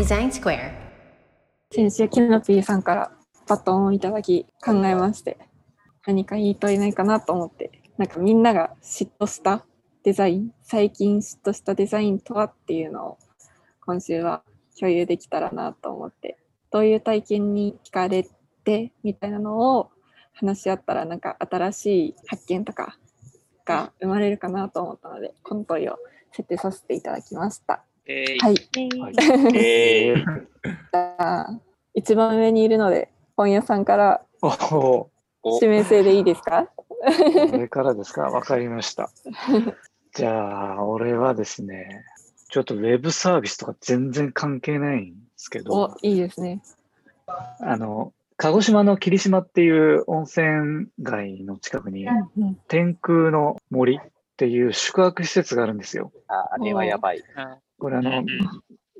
Design Square. 先週キノピーさんからバトンをいただき考えまして何か言いといないかなと思ってなんかみんなが嫉妬したデザイン最近嫉妬したデザインとはっていうのを今週は共有できたらなと思ってどういう体験に惹かれてみたいなのを話し合ったらなんか新しい発見とかが生まれるかなと思ったのでこの問いを設定させていただきました。えーはい、えー。じゃあ一番上にいるので本屋さんからおお、お指名制でいいですか？これからですか？わかりました。じゃあ、俺はですね、ちょっとウェブサービスとか全然関係ないんですけどお、いいですね。あの、鹿児島の霧島っていう温泉街の近くに、うん天空の森っていう宿泊施設があるんですよ。ああれはやばい。これあのうん、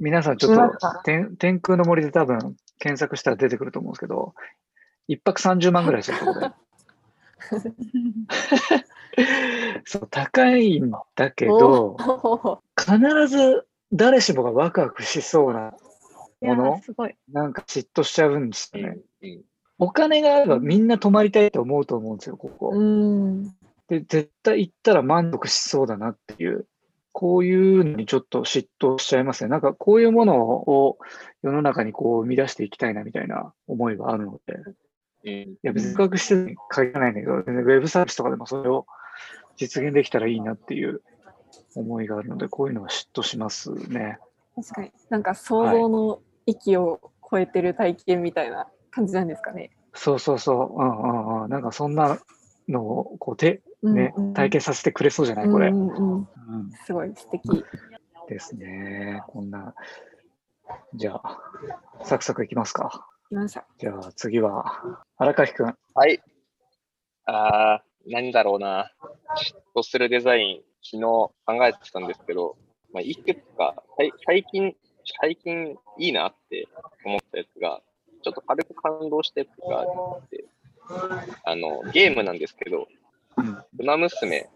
皆さんちょっと天天空の森で多分検索したら出てくると思うんですけど、一泊30万ぐらいするところで。そう、高いんだけど、お必ず誰しもがワクワクしそうなもの。なんか嫉妬しちゃうんですよね。うんお金があればみんな泊まりたいと思うと思うんですよ、ここ。うん。で、絶対行ったら満足しそうだなっていう、こういうのにちょっと嫉妬しちゃいますね。なんかこういうものを世の中にこう生み出していきたいなみたいな思いがあるので、うんいや別に学施設に限らないんだけど、全然ウェブサービスとかでもそれを実現できたらいいなっていう思いがあるので、こういうのは嫉妬しますね。確かに。なんか想像の域を超えてる体験みたいな感じなんですかね。そうそうそう、うんうんうん。なんかそんなのをこうて、ねうんうん体験させてくれそうじゃないこれ、うんうんうんうんすごい素敵。ですね。こんな。じゃあ、サクサクいきますか。じゃあ次は、荒垣くん。はい。ああ、何だろうな。嫉妬するデザイン、昨日考えてたんですけど、まあ、いくつか、最近、最近いいなって思ったやつが、ちょっと軽く感動したやつがあって、あの、ゲームなんですけど、うん。ウマ娘、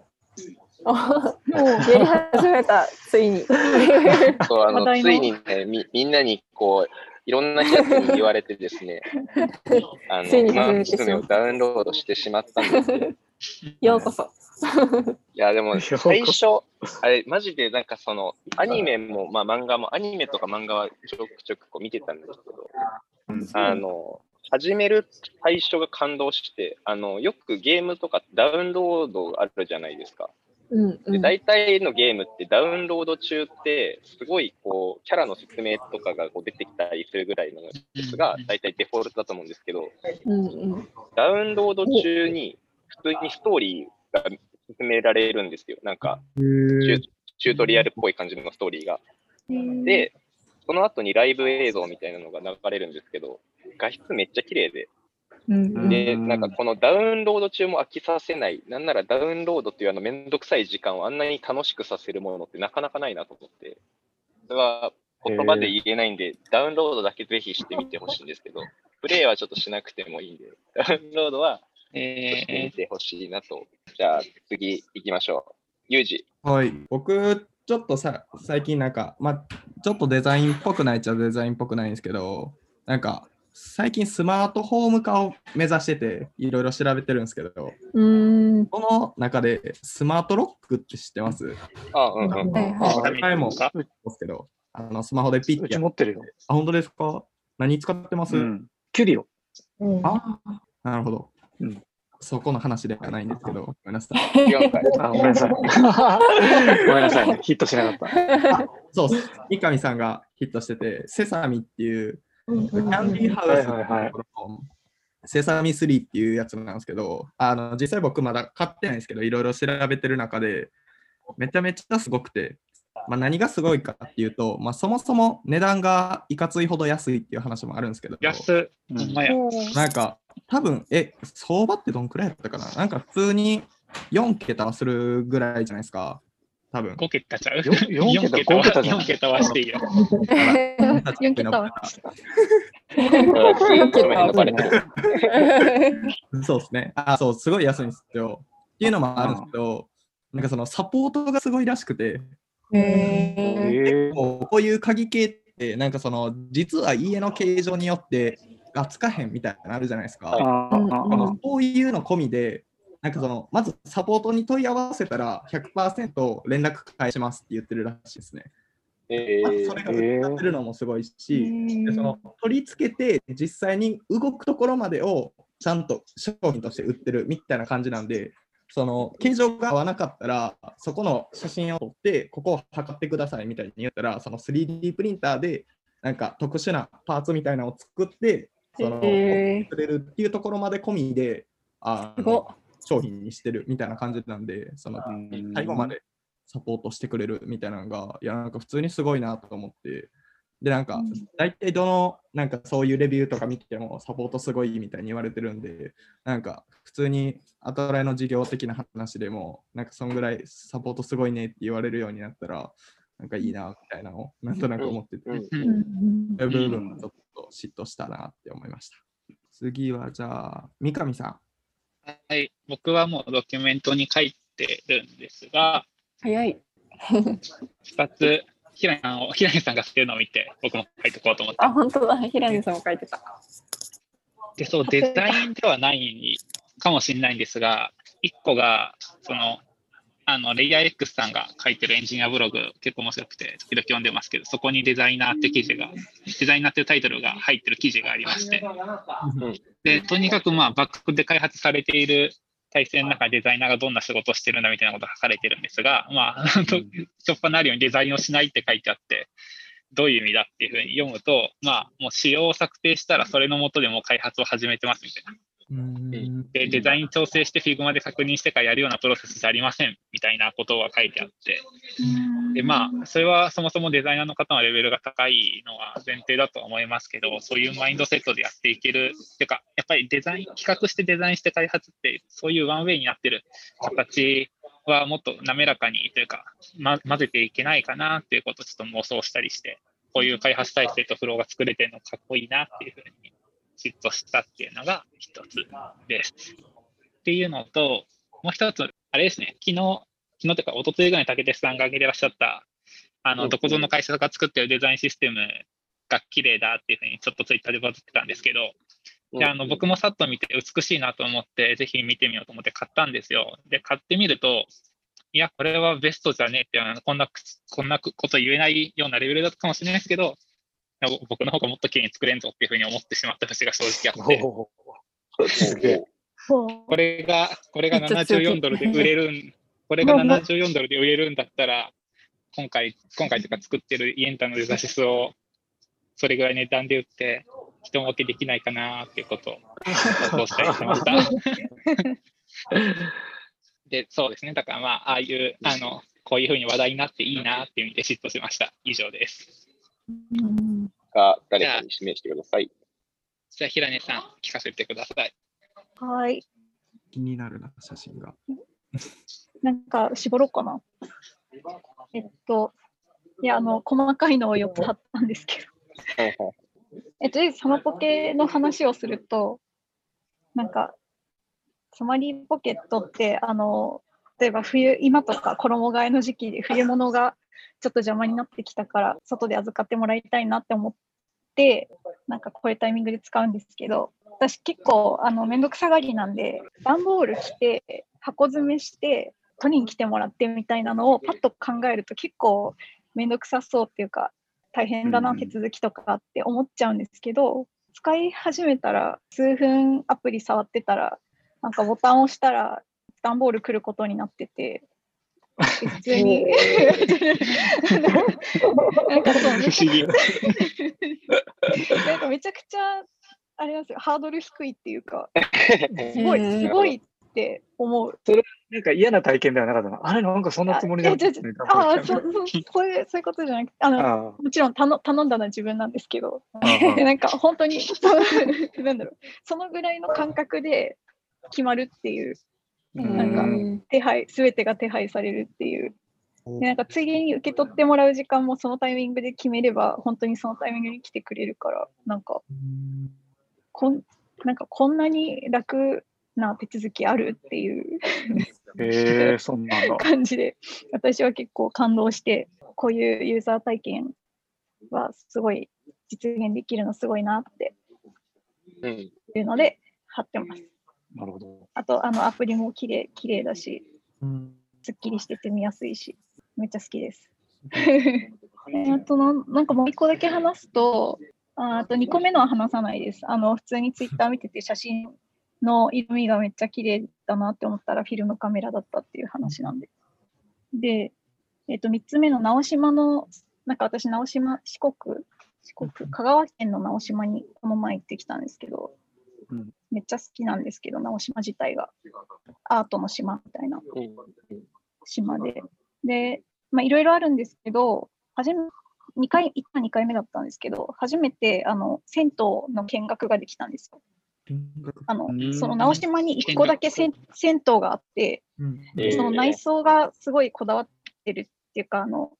おやり始めた、ついに。そうあのついにねみ、みんなにこう、いろんな人に言われてですね、あの、ウマ娘をダウンロードしてしまったんですよ。ようこそ。いや、でも最初、あれ、マジでなんかその、アニメも、まあ漫画も、アニメとか漫画はちょくちょくこう見てたんですけど、うん。あの、始める最初が感動して、あの、よくゲームとかダウンロードあるじゃないですか。うんうで、ん。大体のゲームってダウンロード中って、すごいこう、キャラの説明とかがこう出てきたりするぐらいのやつが、大体デフォルトだと思うんですけど、うんうん。ダウンロード中に普通にストーリーが進められるんですよ。なんか、チュチュートリアルっぽい感じのストーリーが。で、その後にライブ映像みたいなのが流れるんですけど、画質めっちゃ綺麗で、で、うん。なんかこのダウンロード中も飽きさせない、なんならダウンロードっていうあのめんどくさい時間をあんなに楽しくさせるものってなかなかないなと思って、それは言葉で言えないんで、ダウンロードだけぜひしてみてほしいんですけど、プレイはちょっとしなくてもいいんで、ダウンロードはしてみてほしいなと。じゃあ次行きましょう。ユージ。はい、僕、ちょっとさ最近なんか、まあ、ちょっとデザインっぽくないっちゃデザインっぽくないんですけど、なんか、最近スマートホーム化を目指してて、いろいろ調べてるんですけど、うん。この中でスマートロックって知ってます？あ、うんうん。はいはい。前も言ですけど、あのスマホでピッうてやっち持ってるよ。あ、本当ですか？何使ってます、うん。キュリオ。あなるほど、うんそこの話ではないんですけど、ごめんなさい。違うかい。あ、ごめんなさい。ごめんなさい。ヒットしなかった。そうっす、三上さんがヒットしてて、セサミっていううんキャンディーハウスはいはいはいのセサミ3っていうやつなんですけど、あの実際僕まだ買ってないんですけど、いろいろ調べてる中で、めちゃめちゃすごくて、まあ、何がすごいかっていうと、まあ、そもそも値段がいかついほど安いっていう話もあるんですけど、安うんほんまや。なんか多分、え、相場ってどんくらいだったかな？なんか普通に4桁はするぐらいじゃないですか、多分。5桁ちゃう？よ四桁？四は五桁じゃん四桁はしていいよ。4桁はうんごめんバレてるそうですね。あ、そう、すごい安いんですよ。っていうのもあるんですけど、なんかそのサポートがすごいらしくて、えー。こういう鍵系っって、なんかその、実は家の形状によってがつかへんみたいなのあるじゃないですか。はいあーういうの込みで、なんかその、まずサポートに問い合わせたら100%連絡返しますって言ってるらしいですね。えーそれが売ってるのもすごいし、でその取り付けて実際に動くところまでをちゃんと商品として売ってるみたいな感じなんで、その形状が合わなかったら、そこの写真を撮って、ここを測ってくださいみたいに言ったら、その 3D プリンターでなんか特殊なパーツみたいなのを作って、その、くれるっていうところまで込みで、あ商品にしてるみたいな感じなんで、そのうん。最後までサポートしてくれるみたいなのが、いや、なんか普通にすごいなと思って、で、なんかうん、大体どの、なんかそういうレビューとか見ても、サポートすごいみたいに言われてるんで、なんか普通にアトライの事業的な話でも、なんかそんぐらいサポートすごいねって言われるようになったら、なんかいいなみたいなのをなんとなく思ってて、うん。うん。うん。そういう部分もちょっと嫉妬したなって思いました。次はじゃあ、三上さん。はい、僕はもうドキュメントに書いてるんですが、早い。2つ、平井さんを、平井さんがしてるのを見て、僕も書いておこうと思って。あ、本当だ。平野さんも書いてた。で、そう、デザインではないかもしれないんですが、1個が、その、あの、レイヤー X さんが書いてるエンジニアブログ、結構面白くて、時々読んでますけど、そこにデザイナーって記事が、デザイナーっていうタイトルが入ってる記事がありまして、で、とにかくまあ、バックで開発されている体制の中でデザイナーがどんな仕事をしてるんだみたいなことが書かれてるんですが、まあ、としょっぱなるようにデザインをしないって書いてあって、どういう意味だっていうふうに読むと、まあ、もう仕様を策定したらそれのもとでもう開発を始めてますみたいな。で、デザイン調整して Figma で確認してからやるようなプロセスじゃありませんみたいなことが書いてあって、で、まあ、それはそもそもデザイナーの方のレベルが高いのは前提だと思いますけど、そういうマインドセットでやっていける、っていうか、やっぱりデザイン、企画してデザインして開発って、そういうワンウェイになってる形はもっと滑らかにというか、ま、混ぜていけないかなっていうことをちょっと妄想したりして、こういう開発体制とフローが作れてるのかっこいいなっていうふうに嫉妬したっていうのが一つです。っていうのと、もう一つ、あれですね、昨日、昨日というか、一昨日ぐらいに竹鉄さんが挙げてらっしゃった、あの、うんどこぞの会社が作ってるデザインシステムが綺麗だっていうふうにちょっとツイッターでバズってたんですけど、で、あの、僕もさっと見て美しいなと思って、ぜひ見てみようと思って買ったんですよ。で、買ってみると、いや、これはベストじゃねえって、こんな、こんなこと言えないようなレベルだったかもしれないですけど、僕の方がもっと綺麗に作れんぞっていうふうに思ってしまった節が正直あって。これが、これがめっちゃ強気74ドルで売れるん、これが74ドルで売れるんだったら、今回、今回とか作ってるイエンタのデザシスを、それぐらい値段で売って、人儲けできないかなっていうことを投稿したりしました。で、そうですね。だからまあ、ああいう、あの、こういうふうに話題になっていいなっていう意味で嫉妬しました。以上です。うんが誰かに指名してください。じゃあ、平根さん、聞かせてください。はい。気になるな、写真が。なんか絞ろうかな。えっと、いや、あの、細かいのを4つ貼ったんですけど。はいはいえっと、サマポケの話をすると、なんか、サマリーポケットって、あの、例えば冬、今とか衣替えの時期で冬物がちょっと邪魔になってきたから、外で預かってもらいたいなって思って、なんかこういうタイミングで使うんですけど、私結構、あの、めんどくさがりなんで、段ボール着て、箱詰めして、取りに来てもらってみたいなのをパッと考えると結構めんどくさそうっていうか、大変だな、うん手続きとかって思っちゃうんですけど、使い始めたら、数分アプリ触ってたら、なんかボタンを押したら、段ボール来ることになってて、で普通に。なんかそうめちゃ不思議。なんかめちゃくちゃ、あれなんですよ、ハードル低いっていうか、す すごい、すごいって思う。なんか嫌な体験ではなかったの。あれなんかそんなつもりだった。あいや違う。違うああ、そうそうそう。いうそういうことじゃなくて、あのあもちろん頼頼んだのは自分なんですけど、なんか本当になんだろう、そのぐらいの感覚で決まるっていう、なんかうん手配、すべてが手配されるっていう。でなんかついでに受け取ってもらう時間もそのタイミングで決めれば、本当にそのタイミングに来てくれるから、なんか、こんなんかこんなに楽な手続きあるっていうそんな。感じで、私は結構感動して、こういうユーザー体験はすごい実現できるのすごいなってうん。いうので貼ってます。なるほど。あと、あのアプリも綺麗綺麗だし、うんすっきりしてて見やすいし、めっちゃ好きです。え あとなん、なんかもう一個だけ話すと、ああと2個目のは話さないです。あの、普通にツイッター見てて写真の色味がめっちゃ綺麗だなって思ったらフィルムカメラだったっていう話なんで。で、えっ、と、3つ目の直島の、なんか私、直島、四国、四国、香川県の直島にこの前行ってきたんですけど、うんめっちゃ好きなんですけど、直島自体が。アートの島みたいなうん。島で。で、まあ、いろいろあるんですけど、初め、2回、行った2回目だったんですけど、初めて、あの、銭湯の見学ができたんですよ。あのう、んその直島に1個だけ銭銭湯があって、その内装がすごいこだわってるっていうか、あの、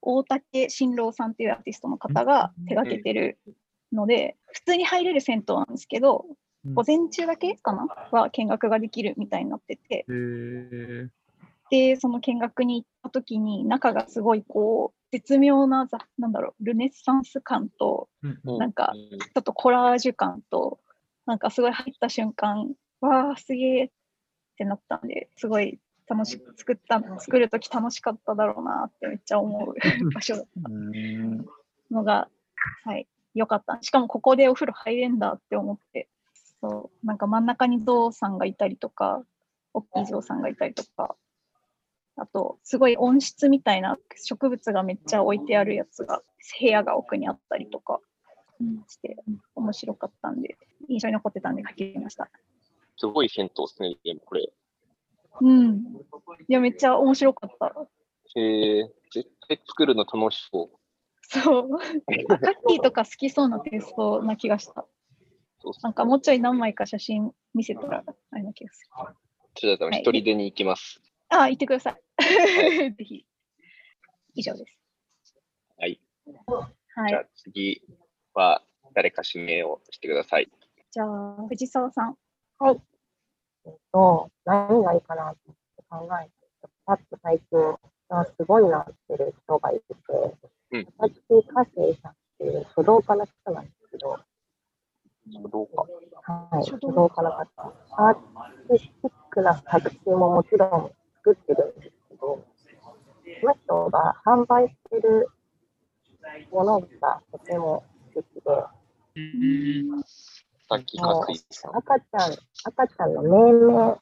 大竹新郎さんっていうアーティストの方が手がけてるので、普通に入れる銭湯なんですけど、うん午前中だけかな？は見学ができるみたいになってて、で、その見学に行った時に、中がすごいこう、絶妙な、ざなんだろう、ルネッサンス感と、うん。なんか、ちょっとコラージュ感と、なんかすごい入った瞬間、わあ、すげえってなったんで、すごい楽しく作った、作る時楽しかっただろうなってめっちゃ思う 場所だった。うん。のが、はい、良かった。しかもここでお風呂入れんだって思って、そう、なんか真ん中にゾウさんがいたりとか、大きいゾウさんがいたりとか、あと、すごい温室みたいな植物がめっちゃ置いてあるやつが、部屋が奥にあったりとかして、面白かったんで、印象に残ってたんで書きました。すごい銭湯ですね、これ。うん。いや、めっちゃ面白かった。へえ絶対作るの楽しそう。そう。カッキーとか好きそうなテイストな気がした。そうなんかもうちょい何枚か写真見せたら、あれな気がする。ちょっとはい一人でに行きます。あ、言ってください。ぜひ。以上です。はい。はいじゃあ。次は誰か指名をしてください。じゃあ、藤沢さん。えっと、何がいいかなって考えて、パッと最近、あすごいなってる人がいて、うん私、カセイさんっていう書道家の人なんですけど、どうか。はい、書道家の方、アーティスティックな作品ももちろん作ってるんですけど、その人が販売してるものがとても素敵で、うんさっきい。赤ちゃん、赤ちゃんの命名、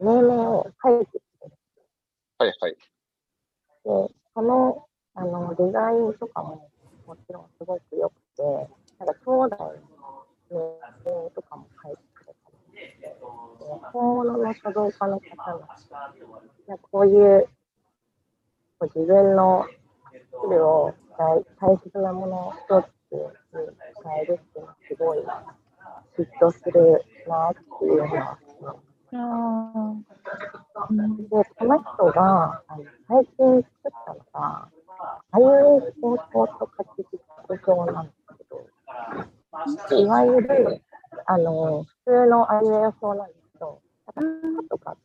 命名を書いてるはいはい。で、そのあのデザインとかももちろんすごく良くて、なんか兄弟の名前とかも書いてくれたりで、本物の書道家の方の、こういうこう自分のスキルを大大切なものを一つに変えるっていうのはすごい嫉妬するなっていうのはあで、この人があの最近作ったのが、あいうえお法と書き軸表なんですけど、いわゆる、あの、普通のあいうえお表なんですけど、なんか、とか、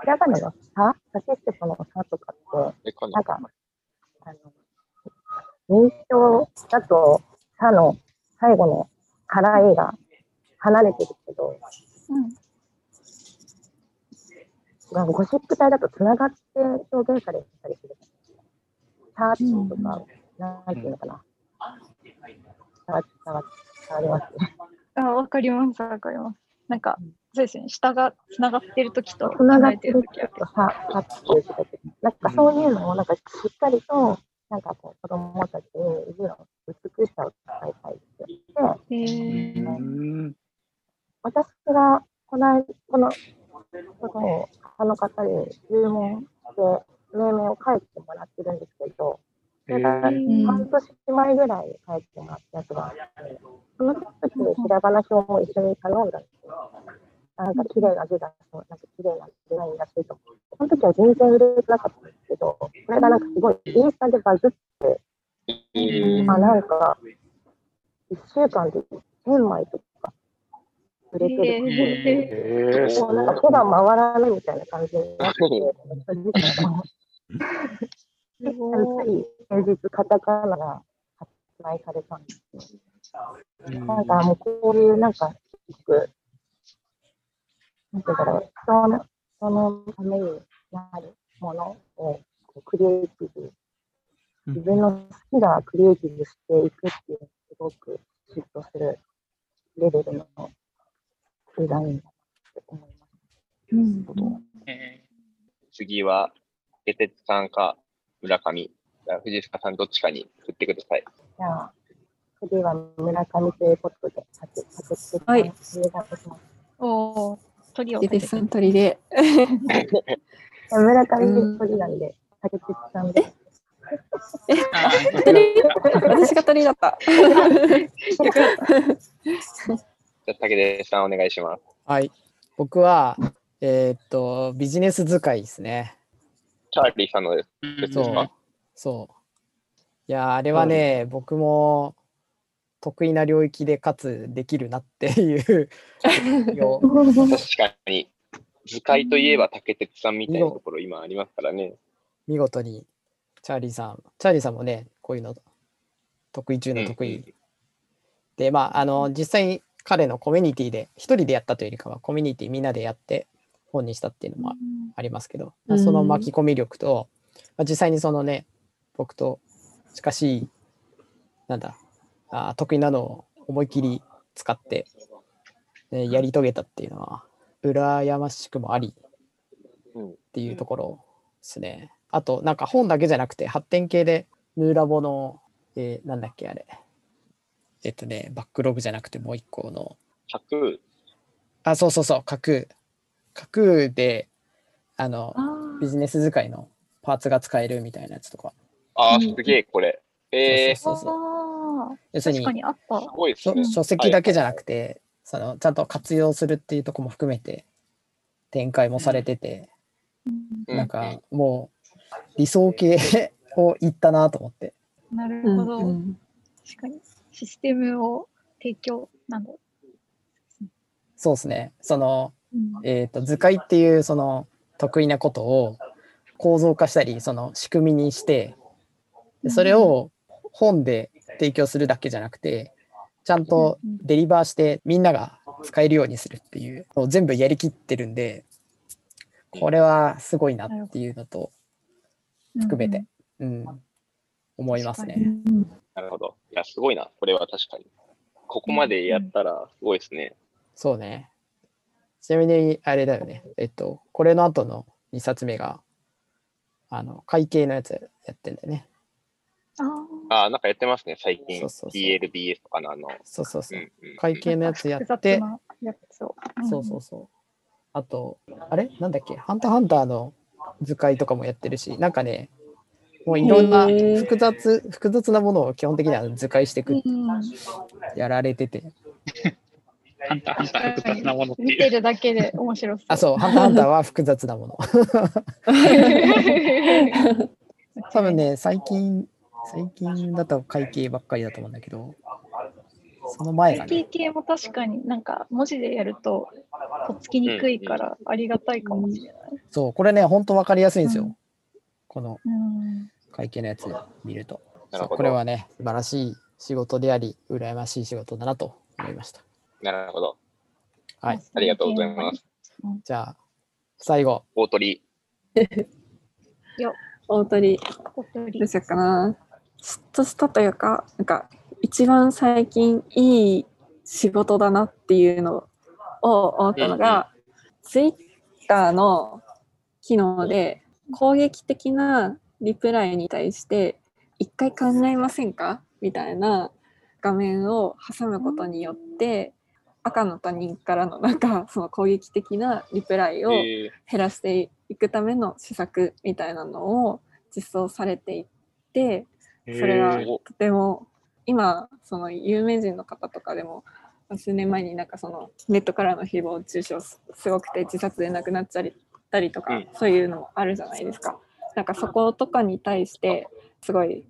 ひらがなのさ、さししてそのさとかって、ななんか、あの、認証だと、さの最後の払いが離れてるけど、うん。なんかゴシック体だとつながって表現されたりする。サーチとか、なんていうのかな。伝わ伝わります？ね。あ、わかります、わかります。なんか、そうですね、下がつながってる時とつながってる時はとさ、さっていう時なんかそういうのをなんかしっかりと、なんかこう子供たちに字の美しさを伝えたいって言って、へー。うん私がこのこのことを他の方に注文して命名を書いてもらってるんですけど、えだか半年前ぐらいに書いてもらったやつがあって、その時にひらがな表も一緒に頼んだんですよ。なんか綺麗な字だと、なんか綺麗なデザインだしと。その時は全然売れてなかったんですけど、これがなんかすごいインスタでバズって、えーあ、なんか、1週間で1000枚とか売れてるもうなんか手が回らないみたいな感じになってて、やっぱり平日カタカナが発売されたんですよ。なんかもうこういうなんか、く、なんていうだろう、人の人のためになるものをこうクリエイティブ、自分の好きなクリエイティブしていくっていう、すごく嫉妬するレベルのデザインだなって思います。うん次は、ケテツさんか村上、藤塚さんどっちかに振ってください。じゃあ、次は村上ということで、さて、さて、さて、はいお願いします。おお、鳥をゲテスさん鳥で。村上鳥なんで、さて、さんで。ー、あー鳥私が鳥だった。じゃあ、武田さんお願いします。はい。僕は、えーっと、ビジネス使いですね。チャーリーさんのです。か？そう。そう。いやー、あれはね、僕も得意な領域でかつできるなっていうよ 確かに、図解といえば竹鉄さんみたいなところ今ありますからね。見事に、チャーリーさん、チャーリーさんもね、こういうの得意中の得意。うんうんで、まあ、あの、実際に彼のコミュニティで、一人でやったというよりかは、コミュニティみんなでやって本にしたっていうのもありますけど、まあその巻き込み力と、まあ、実際にそのね、僕と近しい、なんだ、あー得意なのを思い切り使って、ねやり遂げたっていうのは、羨ましくもありうんっていうところですね。あと、なんか本だけじゃなくて、発展系で、ヌーラボの、えーなんだっけ、あれ。えっとね、バックログじゃなくてもう一個の、100、あ、そうそうそう、架空。架空で、あの、あビジネス使いのパーツが使えるみたいなやつとか。ああ、うんすげえ、これ。えー、すそうそうそう。要するに確かにあった。ごいですね。書書籍だけじゃなくて、そのちゃんと活用するっていうところも含めて展開もされてて、うんなんかもう理想系を言ったなと思って。なるうんほど。うん確かに。システムを提供、なんだろそうですね。その、う。うんえっ、と、図解っていうその得意なことを構造化したり、その仕組みにして、でそれを本で提供するだけじゃなくて、ちゃんとデリバーしてみんなが使えるようにするっていうのを全部やりきってるんで、これはすごいなっていうのと含めて、うん、思いますね。なるほど。いや、すごいな。これは確かに。ここまでやったらすごいですね。そうね。ちなみに、あれだよね。えっと、これの後の2冊目が、あの、会計のやつやってんだよね。あああ、なんかやってますね、最近。そうそうそう DLBS とかのあの。そうそうそう。うんうん会計のやつやって。そうそうそう。あと、あれ？なんだっけ？ハンターハンターの図解とかもやってるし、なんかね、もういろんな複雑、複雑なものを基本的には図解していく、うんやられてて。ハンターハンター複雑なものって見ていう。るだけで面白そう。あ、そう、ハンターハンターは複雑なもの。多分ね、最近、最近だと会計ばっかりだと思うんだけど、その前がね、IT 系も確かになんか文字でやるととっつきにくいからありがたいかもしれない。そう、これね、本当わかりやすいんですよ。うんこのうん会計のやつ見ると。これはね、素晴らしい仕事であり、羨ましい仕事だなと思いました。なるほど。はい。ありがとうございます。じゃあ、最後。大鳥。大鳥小鳥どうしようかな。嫉妬したというか、なんか一番最近いい仕事だなっていうのを思ったのが、ツイッターの機能で攻撃的なリプライに対して一回考えませんか？みたいな画面を挟むことによって赤の他人からのなんか その攻撃的なリプライをえ。減らしていくための施策みたいなのを実装されていってーそれがえーとても今その有名人の方とかでも数年前になんかそのネットからの誹謗中傷すすごくて自殺で亡くなっちゃったりとか、うん。そういうのもあるじゃないですか。なんかそことかに対してすごい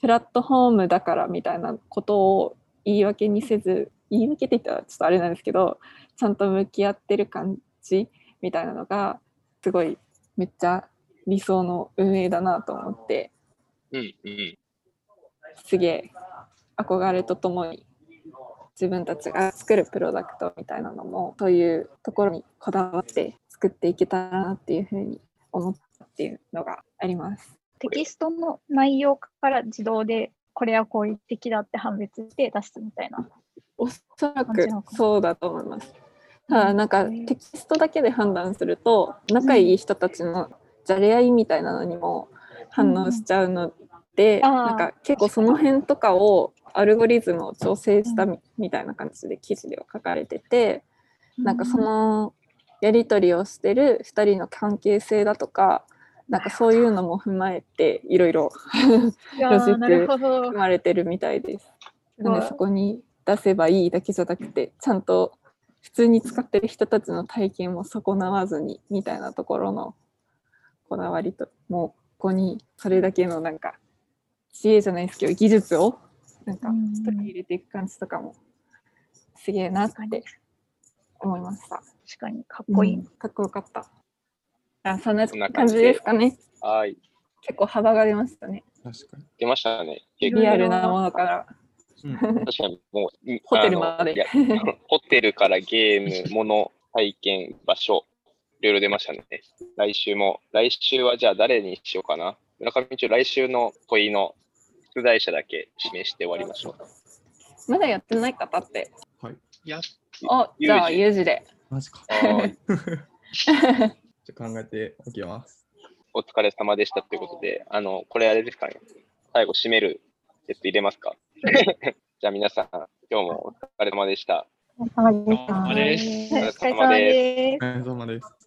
プラットフォームだからみたいなことを言い訳にせず言い訳って言ったらちょっとあれなんですけどちゃんと向き合ってる感じみたいなのがすごいめっちゃ理想の運営だなと思ってうんうん。すげえ憧れとともに自分たちが作るプロダクトみたいなのもそういうところにこだわって作っていけたらなっていうふうに思ったっていうのがあります。テキストの内容から自動でこれはこういう敵だって判別して出すみたいな。おそらくそうだと思います。ただなんかテキストだけで判断すると仲いい人たちのじゃれ合いみたいなのにも反応しちゃうので、なんか結構その辺とかをアルゴリズムを調整したみみたいな感じで記事では書かれてて、なんかそのやり取りをしてる2人の関係性だとかなんかそういうのも踏まえていろいろロジック含。まれてるみたいです。なんでそこに出せばいいだけじゃなくてちゃんと普通に使ってる人たちの体験も損なわずにみたいなところのこだわりともうここにそれだけのなんか知恵じゃないですけど技術をなんかうん取り入れていく感じとかもすげえなって思いました。確かにかっこいい。うんかっこよかった。あそんな感じですかね。はい。結構幅が出ましたね。確かに。出ましたね。結リアルなものから。うん、確かにもう、いホテルまで ホテルからゲーム、もの、体験、場所、いろいろ出ましたね。来週も、来週はじゃあ誰にしようかな。村上一応来週の問いの出題者だけ指名して終わりましょう。まだやってない方って。いや、お、じゃあ、ユユージで。マジか。はい じゃあ考えておきます。お疲れ様でしたということで、あの、これあれですかね。最後締めるやつ入れますか じゃあ皆さん、今日もお疲れ様でした。お疲れ様ですお疲れ様です。お疲れ様です。